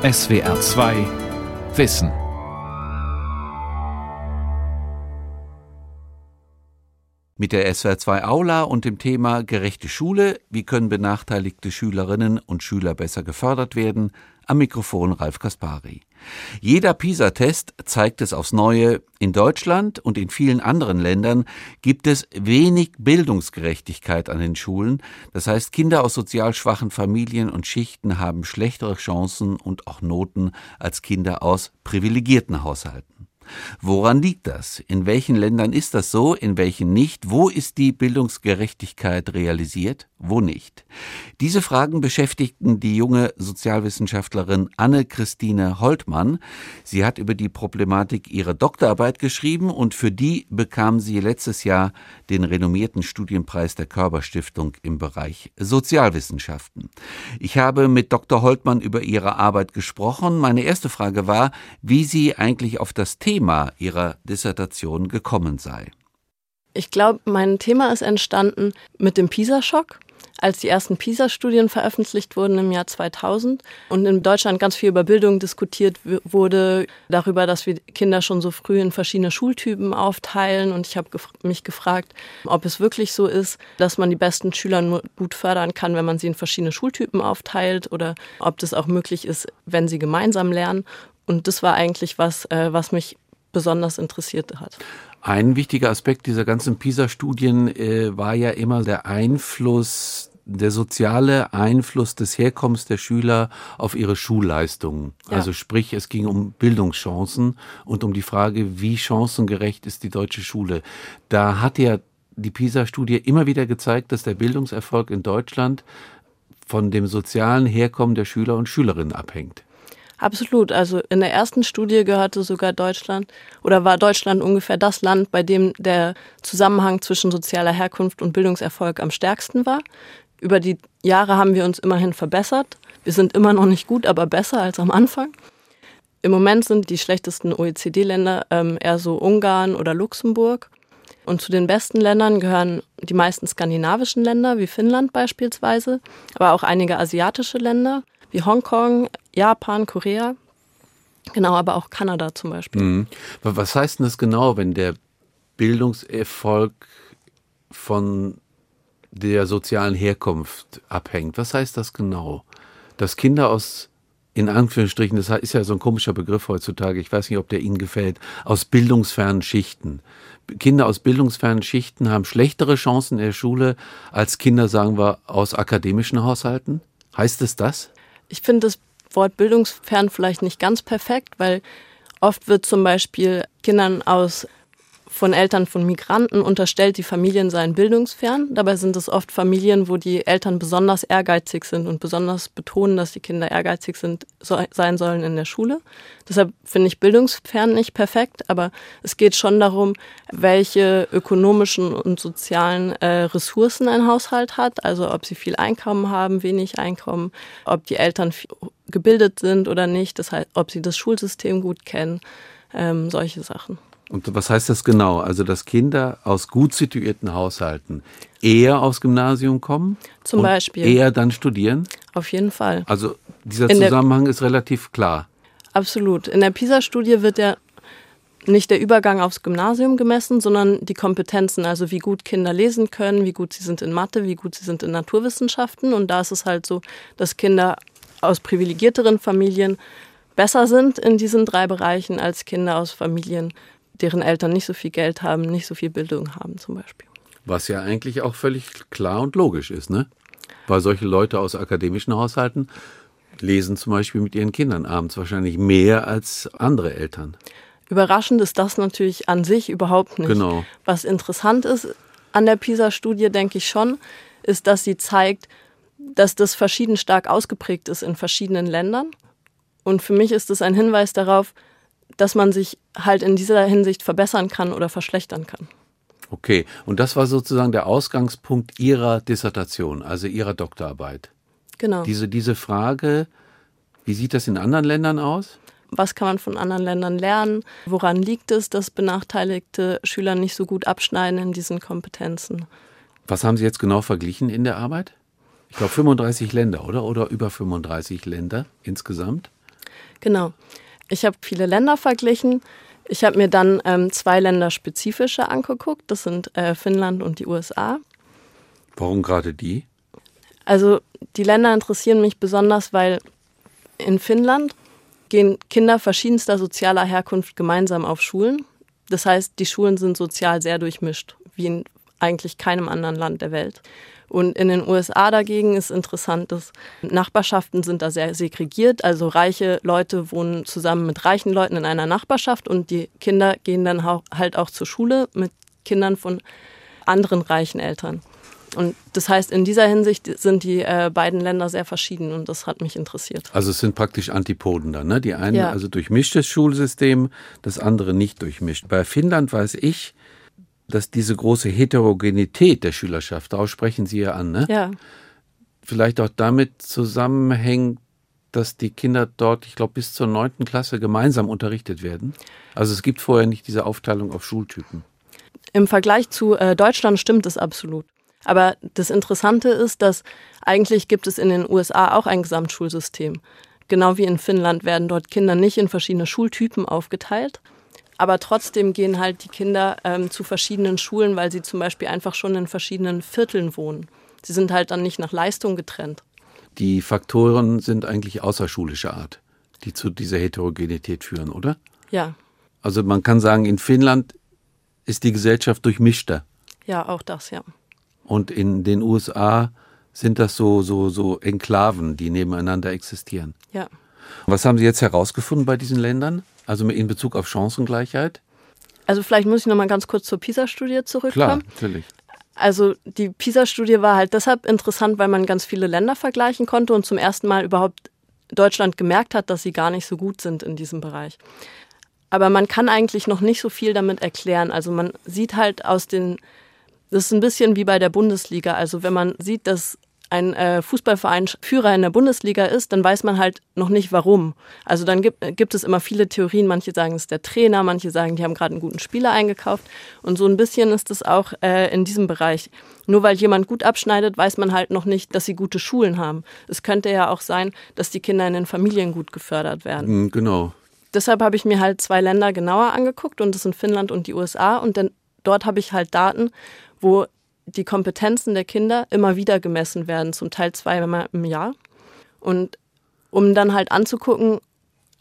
SWR 2 Wissen. Mit der SWR 2 Aula und dem Thema gerechte Schule, wie können benachteiligte Schülerinnen und Schüler besser gefördert werden, am Mikrofon Ralf Kaspari. Jeder PISA-Test zeigt es aufs Neue. In Deutschland und in vielen anderen Ländern gibt es wenig Bildungsgerechtigkeit an den Schulen. Das heißt, Kinder aus sozial schwachen Familien und Schichten haben schlechtere Chancen und auch Noten als Kinder aus privilegierten Haushalten. Woran liegt das? In welchen Ländern ist das so, in welchen nicht? Wo ist die Bildungsgerechtigkeit realisiert, wo nicht? Diese Fragen beschäftigten die junge Sozialwissenschaftlerin Anne-Christine Holtmann. Sie hat über die Problematik ihre Doktorarbeit geschrieben und für die bekam sie letztes Jahr den renommierten Studienpreis der Körperstiftung im Bereich Sozialwissenschaften. Ich habe mit Dr. Holtmann über ihre Arbeit gesprochen. Meine erste Frage war, wie sie eigentlich auf das Thema Thema Ihrer Dissertation gekommen sei. Ich glaube, mein Thema ist entstanden mit dem PISA-Schock als die ersten PISA-Studien veröffentlicht wurden im Jahr 2000 und in Deutschland ganz viel über Bildung diskutiert wurde, darüber, dass wir Kinder schon so früh in verschiedene Schultypen aufteilen. Und ich habe gef mich gefragt, ob es wirklich so ist, dass man die besten Schüler nur gut fördern kann, wenn man sie in verschiedene Schultypen aufteilt oder ob das auch möglich ist, wenn sie gemeinsam lernen. Und das war eigentlich was, äh, was mich besonders interessiert hat. Ein wichtiger Aspekt dieser ganzen PISA-Studien äh, war ja immer der Einfluss, der soziale Einfluss des Herkommens der Schüler auf ihre Schulleistungen. Ja. Also sprich, es ging um Bildungschancen und um die Frage, wie chancengerecht ist die deutsche Schule. Da hat ja die PISA-Studie immer wieder gezeigt, dass der Bildungserfolg in Deutschland von dem sozialen Herkommen der Schüler und Schülerinnen abhängt. Absolut. Also in der ersten Studie gehörte sogar Deutschland oder war Deutschland ungefähr das Land, bei dem der Zusammenhang zwischen sozialer Herkunft und Bildungserfolg am stärksten war. Über die Jahre haben wir uns immerhin verbessert. Wir sind immer noch nicht gut, aber besser als am Anfang. Im Moment sind die schlechtesten OECD-Länder ähm, eher so Ungarn oder Luxemburg. Und zu den besten Ländern gehören die meisten skandinavischen Länder, wie Finnland beispielsweise, aber auch einige asiatische Länder wie Hongkong, Japan, Korea. Genau, aber auch Kanada zum Beispiel. Mhm. Was heißt denn das genau, wenn der Bildungserfolg von der sozialen Herkunft abhängt? Was heißt das genau? Dass Kinder aus, in Anführungsstrichen, das ist ja so ein komischer Begriff heutzutage, ich weiß nicht, ob der Ihnen gefällt, aus bildungsfernen Schichten. Kinder aus bildungsfernen Schichten haben schlechtere Chancen in der Schule als Kinder, sagen wir, aus akademischen Haushalten? Heißt es das? Ich finde das Wort bildungsfern vielleicht nicht ganz perfekt, weil oft wird zum Beispiel Kindern aus von Eltern von Migranten unterstellt, die Familien seien bildungsfern. Dabei sind es oft Familien, wo die Eltern besonders ehrgeizig sind und besonders betonen, dass die Kinder ehrgeizig sind, so, sein sollen in der Schule. Deshalb finde ich bildungsfern nicht perfekt, aber es geht schon darum, welche ökonomischen und sozialen äh, Ressourcen ein Haushalt hat. Also ob sie viel Einkommen haben, wenig Einkommen, ob die Eltern gebildet sind oder nicht, das heißt, ob sie das Schulsystem gut kennen, ähm, solche Sachen. Und was heißt das genau? Also, dass Kinder aus gut situierten Haushalten eher aufs Gymnasium kommen? Zum Beispiel. Eher dann studieren? Auf jeden Fall. Also, dieser In Zusammenhang ist relativ klar. Absolut. In der PISA-Studie wird ja nicht der Übergang aufs Gymnasium gemessen, sondern die Kompetenzen, also wie gut Kinder lesen können, wie gut sie sind in Mathe, wie gut sie sind in Naturwissenschaften. Und da ist es halt so, dass Kinder aus privilegierteren Familien besser sind in diesen drei Bereichen als Kinder aus Familien deren Eltern nicht so viel Geld haben, nicht so viel Bildung haben zum Beispiel. Was ja eigentlich auch völlig klar und logisch ist, ne? Weil solche Leute aus akademischen Haushalten lesen zum Beispiel mit ihren Kindern abends wahrscheinlich mehr als andere Eltern. Überraschend ist das natürlich an sich überhaupt nicht. Genau. Was interessant ist an der PISA-Studie, denke ich schon, ist, dass sie zeigt, dass das verschieden stark ausgeprägt ist in verschiedenen Ländern. Und für mich ist es ein Hinweis darauf, dass man sich halt in dieser Hinsicht verbessern kann oder verschlechtern kann. Okay, und das war sozusagen der Ausgangspunkt Ihrer Dissertation, also Ihrer Doktorarbeit. Genau. Diese, diese Frage, wie sieht das in anderen Ländern aus? Was kann man von anderen Ländern lernen? Woran liegt es, dass benachteiligte Schüler nicht so gut abschneiden in diesen Kompetenzen? Was haben Sie jetzt genau verglichen in der Arbeit? Ich glaube 35 Länder, oder? Oder über 35 Länder insgesamt? Genau. Ich habe viele Länder verglichen. Ich habe mir dann ähm, zwei länderspezifische angeguckt. Das sind äh, Finnland und die USA. Warum gerade die? Also die Länder interessieren mich besonders, weil in Finnland gehen Kinder verschiedenster sozialer Herkunft gemeinsam auf Schulen. Das heißt, die Schulen sind sozial sehr durchmischt, wie in eigentlich keinem anderen Land der Welt. Und in den USA dagegen ist interessant, dass Nachbarschaften sind da sehr segregiert. Also reiche Leute wohnen zusammen mit reichen Leuten in einer Nachbarschaft und die Kinder gehen dann halt auch zur Schule mit Kindern von anderen reichen Eltern. Und das heißt, in dieser Hinsicht sind die äh, beiden Länder sehr verschieden und das hat mich interessiert. Also es sind praktisch Antipoden dann, ne? Die einen ja. also durchmischtes Schulsystem, das andere nicht durchmischt. Bei Finnland weiß ich, dass diese große Heterogenität der Schülerschaft, darauf sprechen Sie ja an, ne? Ja. Vielleicht auch damit zusammenhängt, dass die Kinder dort, ich glaube, bis zur neunten Klasse gemeinsam unterrichtet werden. Also es gibt vorher nicht diese Aufteilung auf Schultypen. Im Vergleich zu äh, Deutschland stimmt es absolut. Aber das Interessante ist, dass eigentlich gibt es in den USA auch ein Gesamtschulsystem. Genau wie in Finnland werden dort Kinder nicht in verschiedene Schultypen aufgeteilt, aber trotzdem gehen halt die Kinder ähm, zu verschiedenen Schulen, weil sie zum Beispiel einfach schon in verschiedenen Vierteln wohnen. Sie sind halt dann nicht nach Leistung getrennt. Die Faktoren sind eigentlich außerschulischer Art, die zu dieser Heterogenität führen, oder? Ja. Also man kann sagen, in Finnland ist die Gesellschaft durchmischter. Ja, auch das, ja. Und in den USA sind das so, so, so Enklaven, die nebeneinander existieren. Ja. Was haben Sie jetzt herausgefunden bei diesen Ländern? Also in Bezug auf Chancengleichheit? Also vielleicht muss ich noch mal ganz kurz zur PISA-Studie zurückkommen. Klar, natürlich. Also die PISA-Studie war halt deshalb interessant, weil man ganz viele Länder vergleichen konnte und zum ersten Mal überhaupt Deutschland gemerkt hat, dass sie gar nicht so gut sind in diesem Bereich. Aber man kann eigentlich noch nicht so viel damit erklären. Also man sieht halt aus den, das ist ein bisschen wie bei der Bundesliga. Also wenn man sieht, dass ein äh, Fußballverein Führer in der Bundesliga ist, dann weiß man halt noch nicht warum. Also dann gibt, gibt es immer viele Theorien. Manche sagen, es ist der Trainer, manche sagen, die haben gerade einen guten Spieler eingekauft. Und so ein bisschen ist es auch äh, in diesem Bereich. Nur weil jemand gut abschneidet, weiß man halt noch nicht, dass sie gute Schulen haben. Es könnte ja auch sein, dass die Kinder in den Familien gut gefördert werden. Mhm, genau. Deshalb habe ich mir halt zwei Länder genauer angeguckt und das sind Finnland und die USA. Und dann, dort habe ich halt Daten, wo die Kompetenzen der Kinder immer wieder gemessen werden, zum Teil zweimal im Jahr. Und um dann halt anzugucken,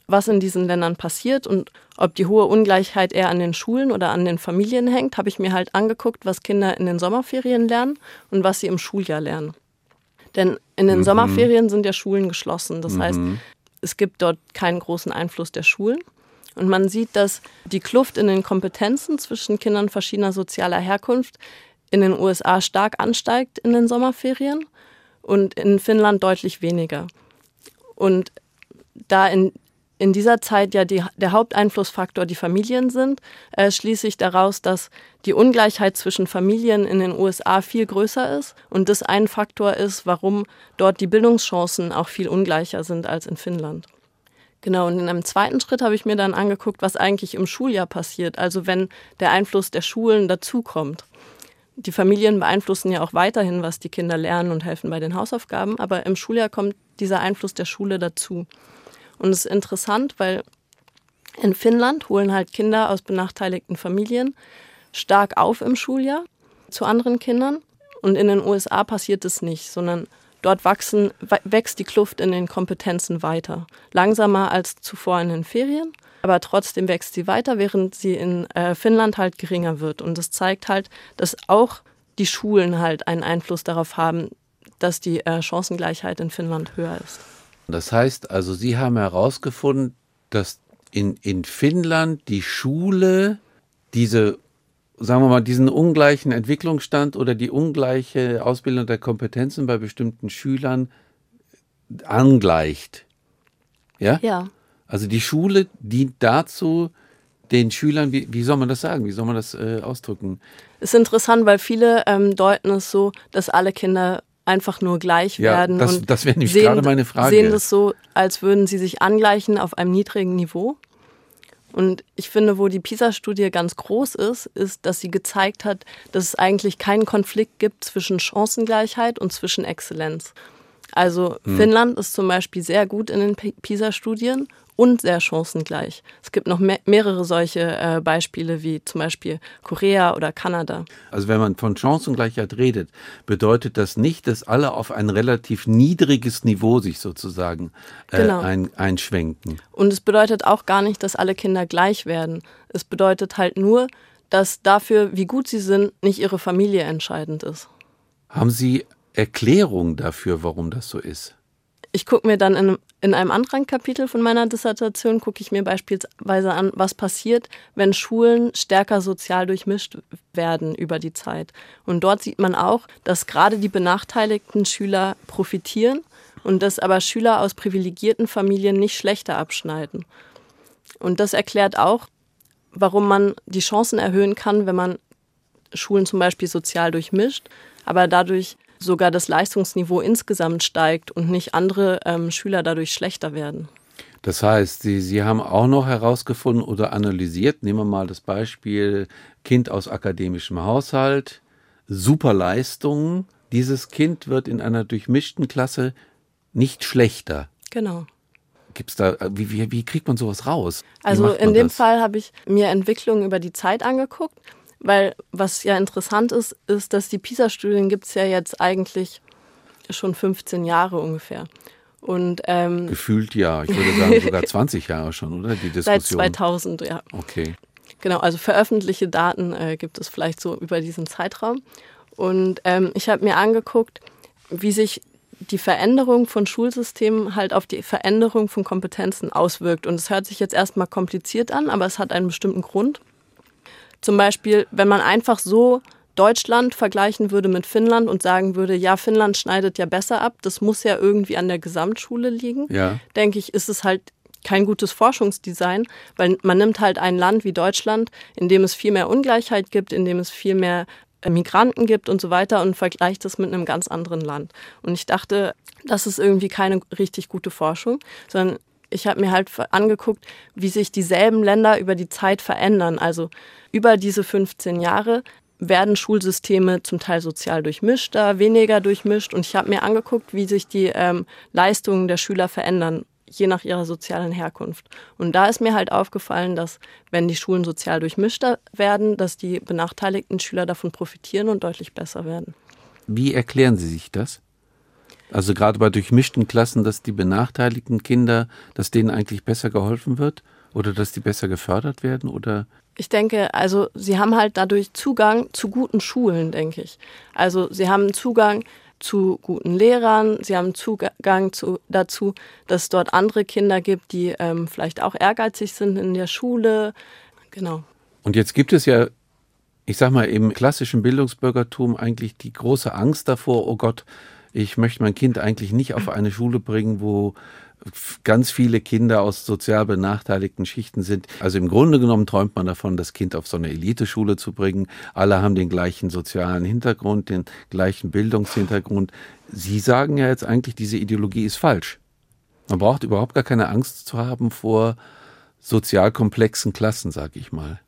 was in diesen Ländern passiert und ob die hohe Ungleichheit eher an den Schulen oder an den Familien hängt, habe ich mir halt angeguckt, was Kinder in den Sommerferien lernen und was sie im Schuljahr lernen. Denn in den mhm. Sommerferien sind ja Schulen geschlossen. Das mhm. heißt, es gibt dort keinen großen Einfluss der Schulen. Und man sieht, dass die Kluft in den Kompetenzen zwischen Kindern verschiedener sozialer Herkunft in den USA stark ansteigt in den Sommerferien und in Finnland deutlich weniger. Und da in, in dieser Zeit ja die, der Haupteinflussfaktor die Familien sind, äh, schließe ich daraus, dass die Ungleichheit zwischen Familien in den USA viel größer ist und das ein Faktor ist, warum dort die Bildungschancen auch viel ungleicher sind als in Finnland. Genau, und in einem zweiten Schritt habe ich mir dann angeguckt, was eigentlich im Schuljahr passiert, also wenn der Einfluss der Schulen dazukommt die Familien beeinflussen ja auch weiterhin, was die Kinder lernen und helfen bei den Hausaufgaben, aber im Schuljahr kommt dieser Einfluss der Schule dazu. Und es ist interessant, weil in Finnland holen halt Kinder aus benachteiligten Familien stark auf im Schuljahr zu anderen Kindern. Und in den USA passiert es nicht, sondern dort wachsen, wächst die Kluft in den Kompetenzen weiter, langsamer als zuvor in den Ferien aber trotzdem wächst sie weiter, während sie in äh, Finnland halt geringer wird. Und das zeigt halt, dass auch die Schulen halt einen Einfluss darauf haben, dass die äh, Chancengleichheit in Finnland höher ist. Das heißt also, Sie haben herausgefunden, dass in, in Finnland die Schule diese, sagen wir mal, diesen ungleichen Entwicklungsstand oder die ungleiche Ausbildung der Kompetenzen bei bestimmten Schülern angleicht. Ja? Ja. Also die Schule dient dazu, den Schülern, wie, wie soll man das sagen, wie soll man das äh, ausdrücken? Ist interessant, weil viele ähm, deuten es so, dass alle Kinder einfach nur gleich ja, werden. Das, und das wäre nämlich gerade meine Frage. sehen das so, als würden sie sich angleichen auf einem niedrigen Niveau. Und ich finde, wo die PISA-Studie ganz groß ist, ist, dass sie gezeigt hat, dass es eigentlich keinen Konflikt gibt zwischen Chancengleichheit und zwischen Exzellenz. Also hm. Finnland ist zum Beispiel sehr gut in den PISA-Studien und sehr chancengleich. Es gibt noch me mehrere solche äh, Beispiele wie zum Beispiel Korea oder Kanada. Also wenn man von Chancengleichheit redet, bedeutet das nicht, dass alle auf ein relativ niedriges Niveau sich sozusagen äh, genau. ein, einschwenken. Und es bedeutet auch gar nicht, dass alle Kinder gleich werden. Es bedeutet halt nur, dass dafür, wie gut sie sind, nicht ihre Familie entscheidend ist. Haben Sie Erklärung dafür, warum das so ist? Ich gucke mir dann in, in einem anderen Kapitel von meiner Dissertation, gucke ich mir beispielsweise an, was passiert, wenn Schulen stärker sozial durchmischt werden über die Zeit. Und dort sieht man auch, dass gerade die benachteiligten Schüler profitieren und dass aber Schüler aus privilegierten Familien nicht schlechter abschneiden. Und das erklärt auch, warum man die Chancen erhöhen kann, wenn man Schulen zum Beispiel sozial durchmischt, aber dadurch sogar das Leistungsniveau insgesamt steigt und nicht andere ähm, Schüler dadurch schlechter werden. Das heißt, Sie, Sie haben auch noch herausgefunden oder analysiert, nehmen wir mal das Beispiel Kind aus akademischem Haushalt, super Leistungen. Dieses Kind wird in einer durchmischten Klasse nicht schlechter. Genau. Gibt's da, wie, wie, wie kriegt man sowas raus? also in dem das? Fall habe ich mir Entwicklungen über die Zeit angeguckt weil was ja interessant ist, ist, dass die PISA-Studien gibt es ja jetzt eigentlich schon 15 Jahre ungefähr. Und, ähm, Gefühlt ja, ich würde sagen sogar 20 Jahre schon, oder? Die Diskussion. Seit 2000, ja. Okay. Genau, also veröffentlichte Daten äh, gibt es vielleicht so über diesen Zeitraum. Und ähm, ich habe mir angeguckt, wie sich die Veränderung von Schulsystemen halt auf die Veränderung von Kompetenzen auswirkt. Und es hört sich jetzt erstmal kompliziert an, aber es hat einen bestimmten Grund. Zum Beispiel, wenn man einfach so Deutschland vergleichen würde mit Finnland und sagen würde, ja, Finnland schneidet ja besser ab, das muss ja irgendwie an der Gesamtschule liegen, ja. denke ich, ist es halt kein gutes Forschungsdesign, weil man nimmt halt ein Land wie Deutschland, in dem es viel mehr Ungleichheit gibt, in dem es viel mehr äh, Migranten gibt und so weiter und vergleicht es mit einem ganz anderen Land. Und ich dachte, das ist irgendwie keine richtig gute Forschung, sondern ich habe mir halt angeguckt, wie sich dieselben Länder über die Zeit verändern. Also über diese 15 Jahre werden Schulsysteme zum Teil sozial durchmischter, weniger durchmischt. Und ich habe mir angeguckt, wie sich die ähm, Leistungen der Schüler verändern, je nach ihrer sozialen Herkunft. Und da ist mir halt aufgefallen, dass wenn die Schulen sozial durchmischter werden, dass die benachteiligten Schüler davon profitieren und deutlich besser werden. Wie erklären Sie sich das? Also gerade bei durchmischten Klassen, dass die benachteiligten Kinder, dass denen eigentlich besser geholfen wird oder dass die besser gefördert werden oder ich denke, also sie haben halt dadurch Zugang zu guten Schulen, denke ich. Also sie haben Zugang zu guten Lehrern, sie haben Zugang zu, dazu, dass es dort andere Kinder gibt, die ähm, vielleicht auch ehrgeizig sind in der Schule. Genau. Und jetzt gibt es ja, ich sag mal, im klassischen Bildungsbürgertum eigentlich die große Angst davor, oh Gott, ich möchte mein Kind eigentlich nicht auf eine Schule bringen, wo ganz viele Kinder aus sozial benachteiligten Schichten sind. Also im Grunde genommen träumt man davon, das Kind auf so eine Eliteschule zu bringen. Alle haben den gleichen sozialen Hintergrund, den gleichen Bildungshintergrund. Sie sagen ja jetzt eigentlich, diese Ideologie ist falsch. Man braucht überhaupt gar keine Angst zu haben vor sozial komplexen Klassen, sag ich mal.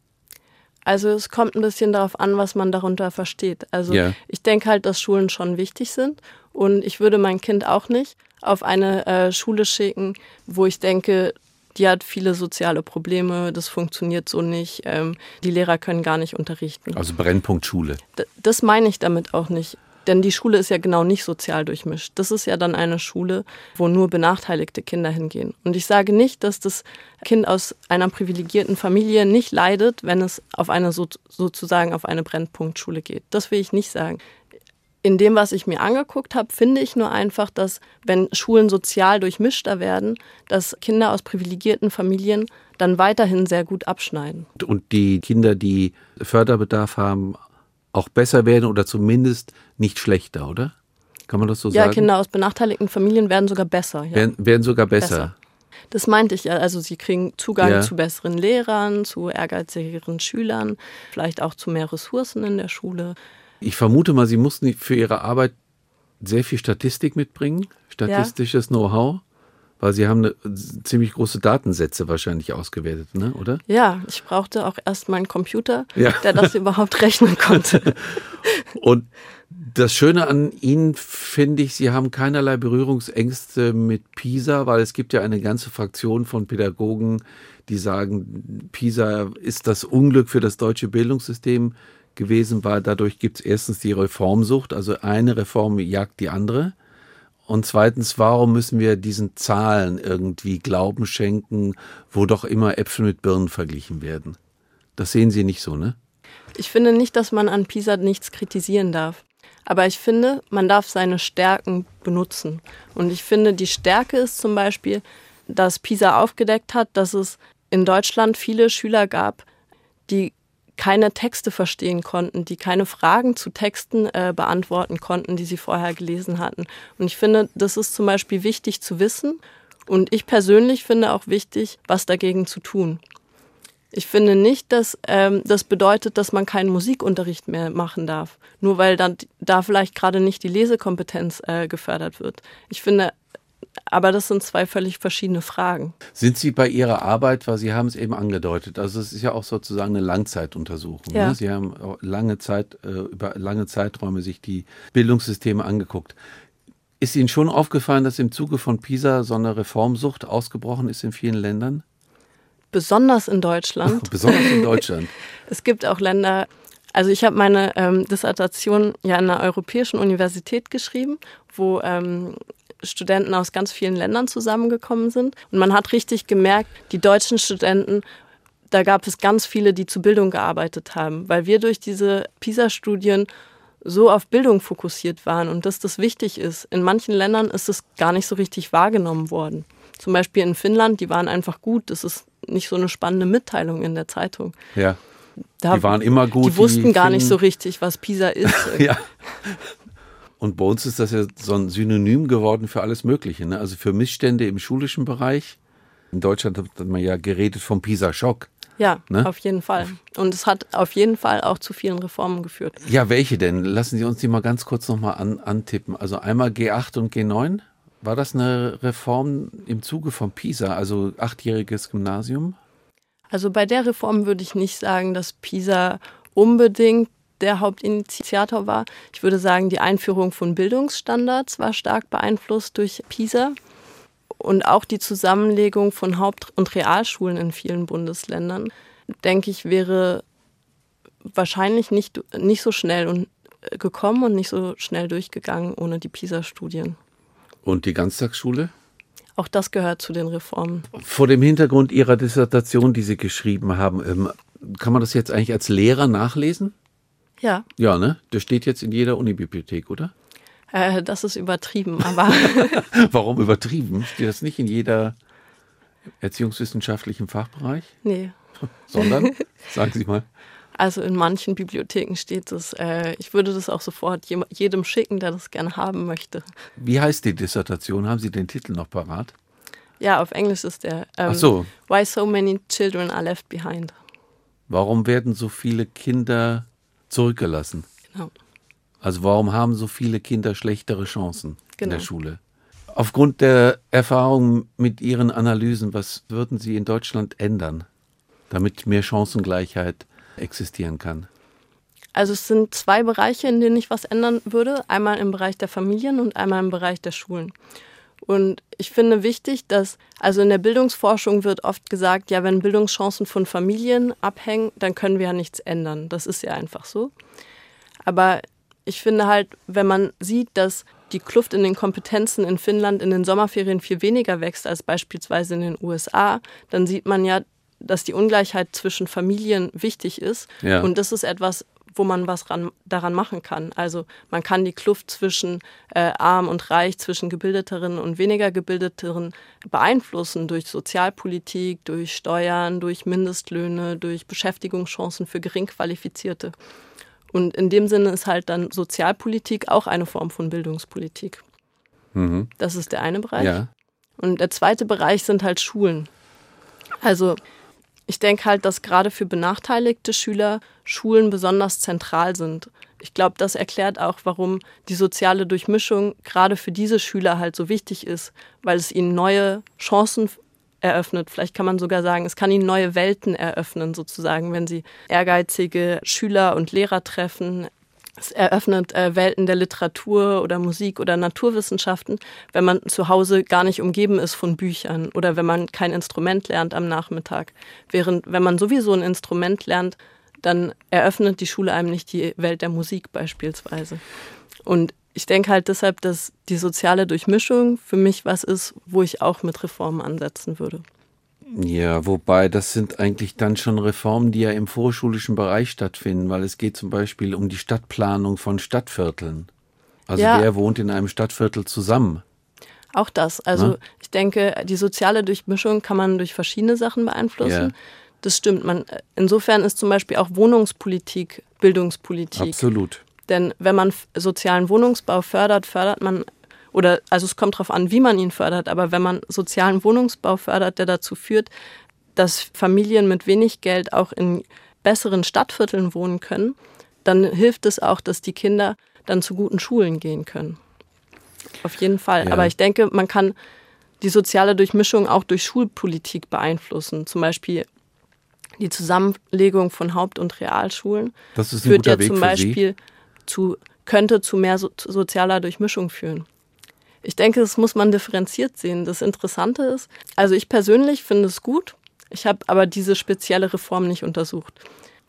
Also es kommt ein bisschen darauf an, was man darunter versteht. Also yeah. ich denke halt, dass Schulen schon wichtig sind und ich würde mein Kind auch nicht auf eine äh, Schule schicken, wo ich denke, die hat viele soziale Probleme, das funktioniert so nicht, ähm, die Lehrer können gar nicht unterrichten. Also Brennpunkt Schule. D das meine ich damit auch nicht. Denn die Schule ist ja genau nicht sozial durchmischt. Das ist ja dann eine Schule, wo nur benachteiligte Kinder hingehen. Und ich sage nicht, dass das Kind aus einer privilegierten Familie nicht leidet, wenn es auf eine so, sozusagen auf eine Brennpunktschule geht. Das will ich nicht sagen in dem, was ich mir angeguckt habe, finde ich nur einfach, dass wenn Schulen sozial durchmischter werden, dass Kinder aus privilegierten Familien dann weiterhin sehr gut abschneiden. Und die Kinder, die Förderbedarf haben, auch besser werden oder zumindest nicht schlechter, oder? Kann man das so ja, sagen? Ja, Kinder aus benachteiligten Familien werden sogar besser. Ja. Werden, werden sogar besser. besser. Das meinte ich ja. Also sie kriegen Zugang ja. zu besseren Lehrern, zu ehrgeizigeren Schülern, vielleicht auch zu mehr Ressourcen in der Schule. Ich vermute mal, Sie mussten für Ihre Arbeit sehr viel Statistik mitbringen, statistisches ja. Know-how. Weil Sie haben eine, ziemlich große Datensätze wahrscheinlich ausgewertet, ne? oder? Ja, ich brauchte auch erst meinen Computer, Ja. der das überhaupt rechnen konnte. Und das Schöne an Ihnen finde ich, Sie haben keinerlei Berührungsängste mit PISA, weil es gibt ja eine ganze Fraktion von Pädagogen, die sagen, PISA ist das Unglück für das deutsche Bildungssystem gewesen, weil dadurch gibt es erstens die Reformsucht, also eine Reform jagt die andere. Und zweitens, warum müssen wir diesen Zahlen irgendwie Glauben schenken, wo doch immer Äpfel mit Birnen verglichen werden? Das sehen Sie nicht so, ne? Ich finde nicht, dass man an PISA nichts kritisieren darf. Aber ich finde, man darf seine Stärken benutzen. Und ich finde, die Stärke ist zum Beispiel, dass PISA aufgedeckt hat, dass es in Deutschland viele Schüler gab, die keine Texte verstehen konnten, die keine Fragen zu Texten äh, beantworten konnten, die sie vorher gelesen hatten. Und ich finde, das ist zum Beispiel wichtig zu wissen. Und ich persönlich finde auch wichtig, was dagegen zu tun. Ich finde nicht, dass ähm, das bedeutet, dass man keinen Musikunterricht mehr machen darf, nur weil dann da vielleicht gerade nicht die Lesekompetenz äh, gefördert wird. Ich finde, aber das sind zwei völlig verschiedene Fragen. Sind Sie bei Ihrer Arbeit, weil Sie haben es eben angedeutet, also es ist ja auch sozusagen eine Langzeituntersuchung. Ja. Ne? Sie haben lange Zeit, äh, über lange Zeiträume sich die Bildungssysteme angeguckt. Ist Ihnen schon aufgefallen, dass im Zuge von PISA so eine Reformsucht ausgebrochen ist in vielen Ländern? Besonders in Deutschland. Besonders in Deutschland. Es gibt auch Länder, also ich habe meine ähm, Dissertation ja an einer europäischen Universität geschrieben, wo ähm, Studenten aus ganz vielen Ländern zusammengekommen sind. Und man hat richtig gemerkt, die deutschen Studenten, da gab es ganz viele, die zu Bildung gearbeitet haben, weil wir durch diese PISA-Studien so auf Bildung fokussiert waren und dass das wichtig ist. In manchen Ländern ist es gar nicht so richtig wahrgenommen worden. Zum Beispiel in Finnland, die waren einfach gut. Das ist nicht so eine spannende Mitteilung in der Zeitung. Ja. Da, Die waren immer gut, Die wussten die gar nicht so richtig, was PISA ist. Ja. Und bei uns ist das ja so ein Synonym geworden für alles Mögliche. Ne? Also für Missstände im schulischen Bereich. In Deutschland hat man ja geredet vom PISA-Schock. Ja, Ne? auf jeden Fall. Und es hat auf jeden Fall auch zu vielen Reformen geführt. Ja, welche denn? Lassen Sie uns die mal ganz kurz nochmal an, antippen. Also einmal G8 und G9. War das eine Reform im Zuge von PISA, also achtjähriges Gymnasium? Also bei der Reform würde ich nicht sagen, dass PISA unbedingt der Hauptinitiator war. Ich würde sagen, die Einführung von Bildungsstandards war stark beeinflusst durch PISA und auch die Zusammenlegung von Haupt- und Realschulen in vielen Bundesländern, denke ich, wäre wahrscheinlich nicht, nicht so schnell und äh, gekommen und nicht so schnell durchgegangen ohne die PISA-Studien. Und die Ganztagsschule? Auch das gehört zu den Reformen. Vor dem Hintergrund Ihrer Dissertation, die Sie geschrieben haben, ähm, kann man das jetzt eigentlich als Lehrer nachlesen? Ja, Ja, ne? Das steht jetzt in jeder Unibibliothek, oder? äh, das ist übertrieben, aber Warum übertrieben? Steht das nicht in jeder erziehungswissenschaftlichen Fachbereich? nee. Sondern, sagen Sie mal. Also in manchen Bibliotheken steht es. Äh, ich würde das auch sofort jedem schicken, der das gerne haben möchte. Wie heißt die Dissertation? Haben Sie den Titel noch parat? Ja, auf Englisch ist der. Ähm, Ach so. Why so many children are left behind. Warum werden so viele Kinder zurückgelassen? Genau. Also warum haben so viele Kinder schlechtere Chancen in der Genau. Schule? Aufgrund der Erfahrung mit Ihren Analysen, was würden Sie in Deutschland ändern, damit mehr Chancengleichheit existieren kann? Also es sind zwei Bereiche, in denen ich was ändern würde. Einmal im Bereich der Familien und einmal im Bereich der Schulen. Und ich finde wichtig, dass, also in der Bildungsforschung wird oft gesagt, ja, wenn Bildungschancen von Familien abhängen, dann können wir ja nichts ändern. Das ist ja einfach so. Aber ich finde halt, wenn man sieht, dass die Kluft in den Kompetenzen in Finnland in den Sommerferien viel weniger wächst als beispielsweise in den USA, dann sieht man ja, dass die Ungleichheit zwischen Familien wichtig ist. Ja. Und das ist etwas, wo man was ran, daran machen kann. Also man kann die Kluft zwischen äh, arm und reich, zwischen gebildeteren und weniger gebildeteren beeinflussen durch Sozialpolitik, durch Steuern, durch Mindestlöhne, durch Beschäftigungschancen für Geringqualifizierte. Und in dem Sinne ist halt dann Sozialpolitik auch eine Form von Bildungspolitik. Das ist der eine Bereich. Ja. Und der zweite Bereich sind halt Schulen. Also ich denke halt, dass gerade für benachteiligte Schüler Schulen besonders zentral sind. ich glaube, das erklärt auch, warum die soziale Durchmischung gerade für diese Schüler halt so wichtig ist, weil es ihnen neue Chancen eröffnet. Vielleicht kann man sogar sagen, es kann ihnen neue Welten eröffnen, sozusagen, wenn sie ehrgeizige Schüler und Lehrer treffen. Es eröffnet äh, Welten der Literatur oder Musik oder Naturwissenschaften, wenn man zu Hause gar nicht umgeben ist von Büchern oder wenn man kein Instrument lernt am Nachmittag. Während wenn man sowieso ein Instrument lernt, dann eröffnet die Schule einem nicht die Welt der Musik beispielsweise. Und ich denke halt deshalb, dass die soziale Durchmischung für mich was ist, wo ich auch mit Reformen ansetzen würde. Ja, wobei das sind eigentlich dann schon Reformen, die ja im vorschulischen Bereich stattfinden, weil es geht zum Beispiel um die Stadtplanung von Stadtvierteln. Also ja. wer wohnt in einem Stadtviertel zusammen? Auch das. Also Na? ich denke, die soziale Durchmischung kann man durch verschiedene Sachen beeinflussen. Ja. Das stimmt. Man, insofern ist zum Beispiel auch Wohnungspolitik Bildungspolitik. Absolut. Denn wenn man sozialen Wohnungsbau fördert, fördert man, oder also es kommt darauf an, wie man ihn fördert, aber wenn man sozialen Wohnungsbau fördert, der dazu führt, dass Familien mit wenig Geld auch in besseren Stadtvierteln wohnen können, dann hilft es auch, dass die Kinder dann zu guten Schulen gehen können. Auf jeden Fall. Ja. Aber ich denke, man kann die soziale Durchmischung auch durch Schulpolitik beeinflussen. Zum Beispiel die Zusammenlegung von Haupt- und Realschulen das ist ein führt ja Weg zum Beispiel zu, könnte zu mehr so, sozialer Durchmischung führen. Ich denke, das muss man differenziert sehen. Das Interessante ist, also ich persönlich finde es gut, ich habe aber diese spezielle Reform nicht untersucht.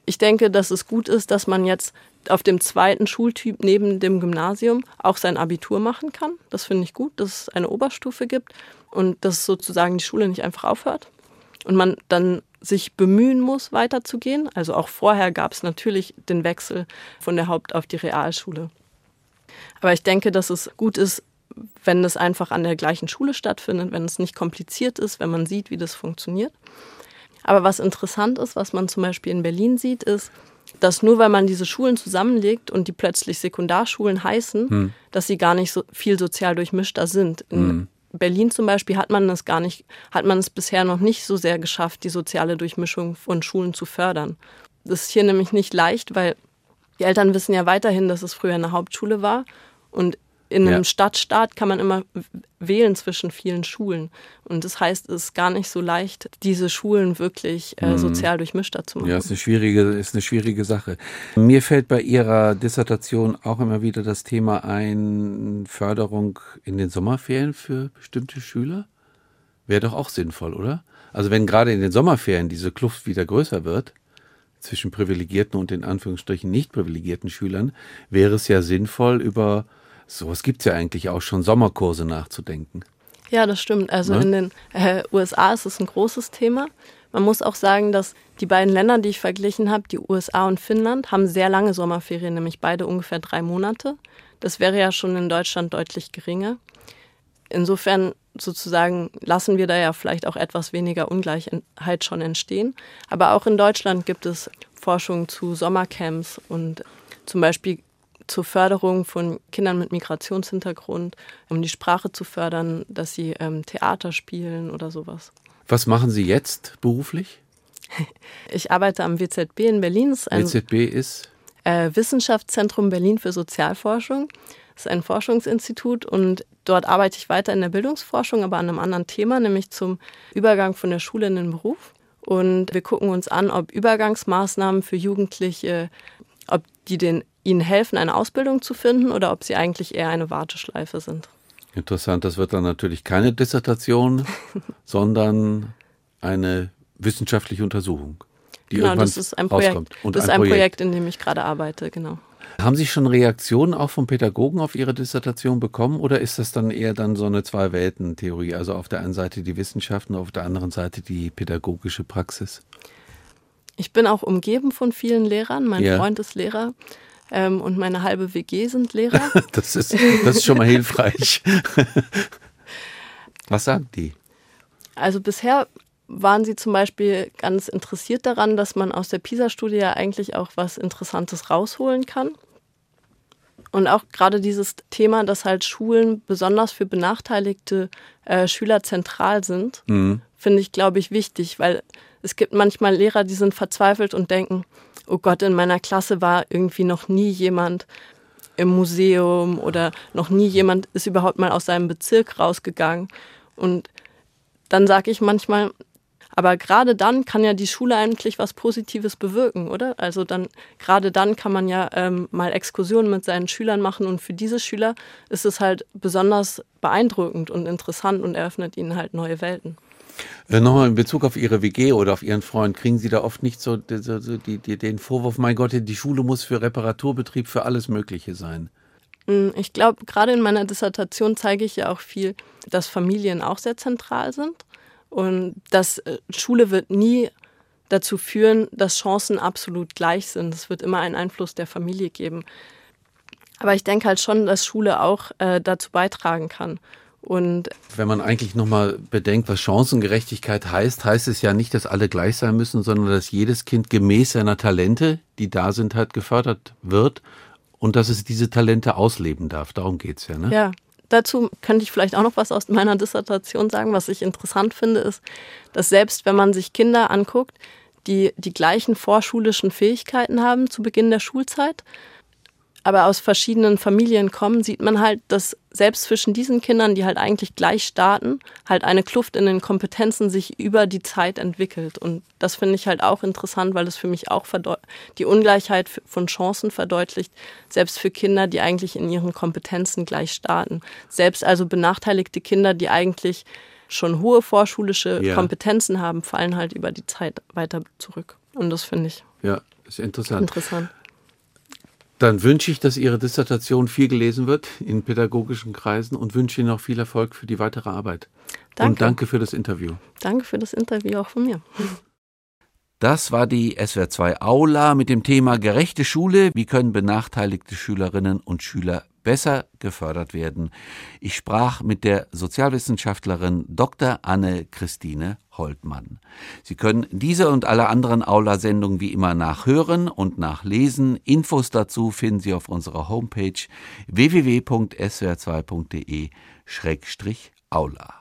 Ich denke, dass es gut ist, dass man jetzt auf dem zweiten Schultyp neben dem Gymnasium auch sein Abitur machen kann. Das finde ich gut, dass es eine Oberstufe gibt und dass sozusagen die Schule nicht einfach aufhört und man dann sich bemühen muss, weiterzugehen. Also auch vorher gab es natürlich den Wechsel von der Haupt- auf die Realschule. Aber ich denke, dass es gut ist, wenn es einfach an der gleichen Schule stattfindet, wenn es nicht kompliziert ist, wenn man sieht, wie das funktioniert. Aber was interessant ist, was man zum Beispiel in Berlin sieht, ist, dass nur weil man diese Schulen zusammenlegt und die plötzlich Sekundarschulen heißen, hm. dass sie gar nicht so viel sozial durchmischter sind. In hm. Berlin zum Beispiel hat man es gar nicht, hat man es bisher noch nicht so sehr geschafft, die soziale Durchmischung von Schulen zu fördern. Das ist hier nämlich nicht leicht, weil die Eltern wissen ja weiterhin, dass es früher eine Hauptschule war und in einem ja. Stadtstaat kann man immer wählen zwischen vielen Schulen. Und das heißt, es ist gar nicht so leicht, diese Schulen wirklich äh, mhm. sozial durchmischter zu machen. Ja, ist eine schwierige, ist eine schwierige Sache. Mir fällt bei Ihrer Dissertation auch immer wieder das Thema ein, Förderung in den Sommerferien für bestimmte Schüler. Wäre doch auch sinnvoll, oder? Also wenn gerade in den Sommerferien diese Kluft wieder größer wird, zwischen privilegierten und in Anführungsstrichen nicht privilegierten Schülern, wäre es ja sinnvoll, über Sowas gibt es ja eigentlich auch schon, Sommerkurse nachzudenken. Ja, das stimmt. Also ne? in den äh, USA ist es ein großes Thema. Man muss auch sagen, dass die beiden Länder, die ich verglichen habe, die USA und Finnland, haben sehr lange Sommerferien, nämlich beide ungefähr drei Monate. Das wäre ja schon in Deutschland deutlich geringer. Insofern sozusagen lassen wir da ja vielleicht auch etwas weniger Ungleichheit schon entstehen. Aber auch in Deutschland gibt es Forschung zu Sommercamps und zum Beispiel zur Förderung von Kindern mit Migrationshintergrund, um die Sprache zu fördern, dass sie ähm, Theater spielen oder sowas. Was machen Sie jetzt beruflich? Ich arbeite am WZB in Berlin. WZB ist? Äh, Wissenschaftszentrum Berlin für Sozialforschung. Das ist ein Forschungsinstitut und dort arbeite ich weiter in der Bildungsforschung, aber an einem anderen Thema, nämlich zum Übergang von der Schule in den Beruf. Und wir gucken uns an, ob Übergangsmaßnahmen für Jugendliche, ob die den ihnen helfen, eine Ausbildung zu finden oder ob sie eigentlich eher eine Warteschleife sind. Interessant, das wird dann natürlich keine Dissertation, sondern eine wissenschaftliche Untersuchung. Die genau, das ist ein Projekt. Und das ist ein Projekt. Projekt, in dem ich gerade arbeite, genau. Haben Sie schon Reaktionen auch von Pädagogen auf Ihre Dissertation bekommen oder ist das dann eher dann so eine Zwei-Welten-Theorie? Also auf der einen Seite die Wissenschaften, auf der anderen Seite die pädagogische Praxis? Ich bin auch umgeben von vielen Lehrern. Mein ja. Freund ist Lehrer ähm, und meine halbe WG sind Lehrer. das, ist, das ist schon mal hilfreich. Was sagen die? Also bisher waren sie zum Beispiel ganz interessiert daran, dass man aus der PISA-Studie ja eigentlich auch was Interessantes rausholen kann. Und auch gerade dieses Thema, dass halt Schulen besonders für benachteiligte äh, Schüler zentral sind, mhm. finde ich, glaube ich, wichtig, weil es gibt manchmal Lehrer, die sind verzweifelt und denken, oh Gott, in meiner Klasse war irgendwie noch nie jemand im Museum oder noch nie jemand ist überhaupt mal aus seinem Bezirk rausgegangen. Und dann sage ich manchmal, aber gerade dann kann ja die Schule eigentlich was Positives bewirken, oder? Also dann gerade dann kann man ja ähm, mal Exkursionen mit seinen Schülern machen und für diese Schüler ist es halt besonders beeindruckend und interessant und eröffnet ihnen halt neue Welten. Äh, Nochmal in Bezug auf Ihre WG oder auf Ihren Freund, kriegen Sie da oft nicht so, so, die, die, den Vorwurf, mein Gott, die Schule muss für Reparaturbetrieb, für alles Mögliche sein? Hm, ich glaube, gerade in meiner Dissertation zeige ich ja auch viel, dass Familien auch sehr zentral sind und dass äh, Schule wird nie dazu führen, dass Chancen absolut gleich sind. Es wird immer einen Einfluss der Familie geben. Aber ich denke halt schon, dass Schule auch äh, dazu beitragen kann. Und wenn man eigentlich nochmal bedenkt, was Chancengerechtigkeit heißt, heißt es ja nicht, dass alle gleich sein müssen, sondern dass jedes Kind gemäß seiner Talente, die da sind, halt gefördert wird und dass es diese Talente ausleben darf. Darum geht's ja, ne? Ja. Dazu könnte ich vielleicht auch noch was aus meiner Dissertation sagen. Was ich interessant finde, ist, dass selbst wenn man sich Kinder anguckt, die die gleichen vorschulischen Fähigkeiten haben zu Beginn der Schulzeit, aber aus verschiedenen Familien kommen, sieht man halt, dass selbst zwischen diesen Kindern, die halt eigentlich gleich starten, halt eine Kluft in den Kompetenzen sich über die Zeit entwickelt. Und das finde ich halt auch interessant, weil es für mich auch die Ungleichheit von Chancen verdeutlicht, selbst für Kinder, die eigentlich in ihren Kompetenzen gleich starten. Selbst also benachteiligte Kinder, die eigentlich schon hohe vorschulische ja. Kompetenzen haben, fallen halt über die Zeit weiter zurück. Und das finde ich ja, ist interessant. interessant. Dann wünsche ich, dass Ihre Dissertation viel gelesen wird in pädagogischen Kreisen und wünsche Ihnen noch viel Erfolg für die weitere Arbeit. Danke. Und danke für das Interview. Danke für das Interview auch von mir. Das war die SWR2 Aula mit dem Thema gerechte Schule. Wie können benachteiligte Schülerinnen und Schüler besser gefördert werden? Ich sprach mit der Sozialwissenschaftlerin Dr. Anne-Christine Holtmann. Sie können diese und alle anderen Aula-Sendungen wie immer nachhören und nachlesen. Infos dazu finden Sie auf unserer Homepage www.swr2.de-aula.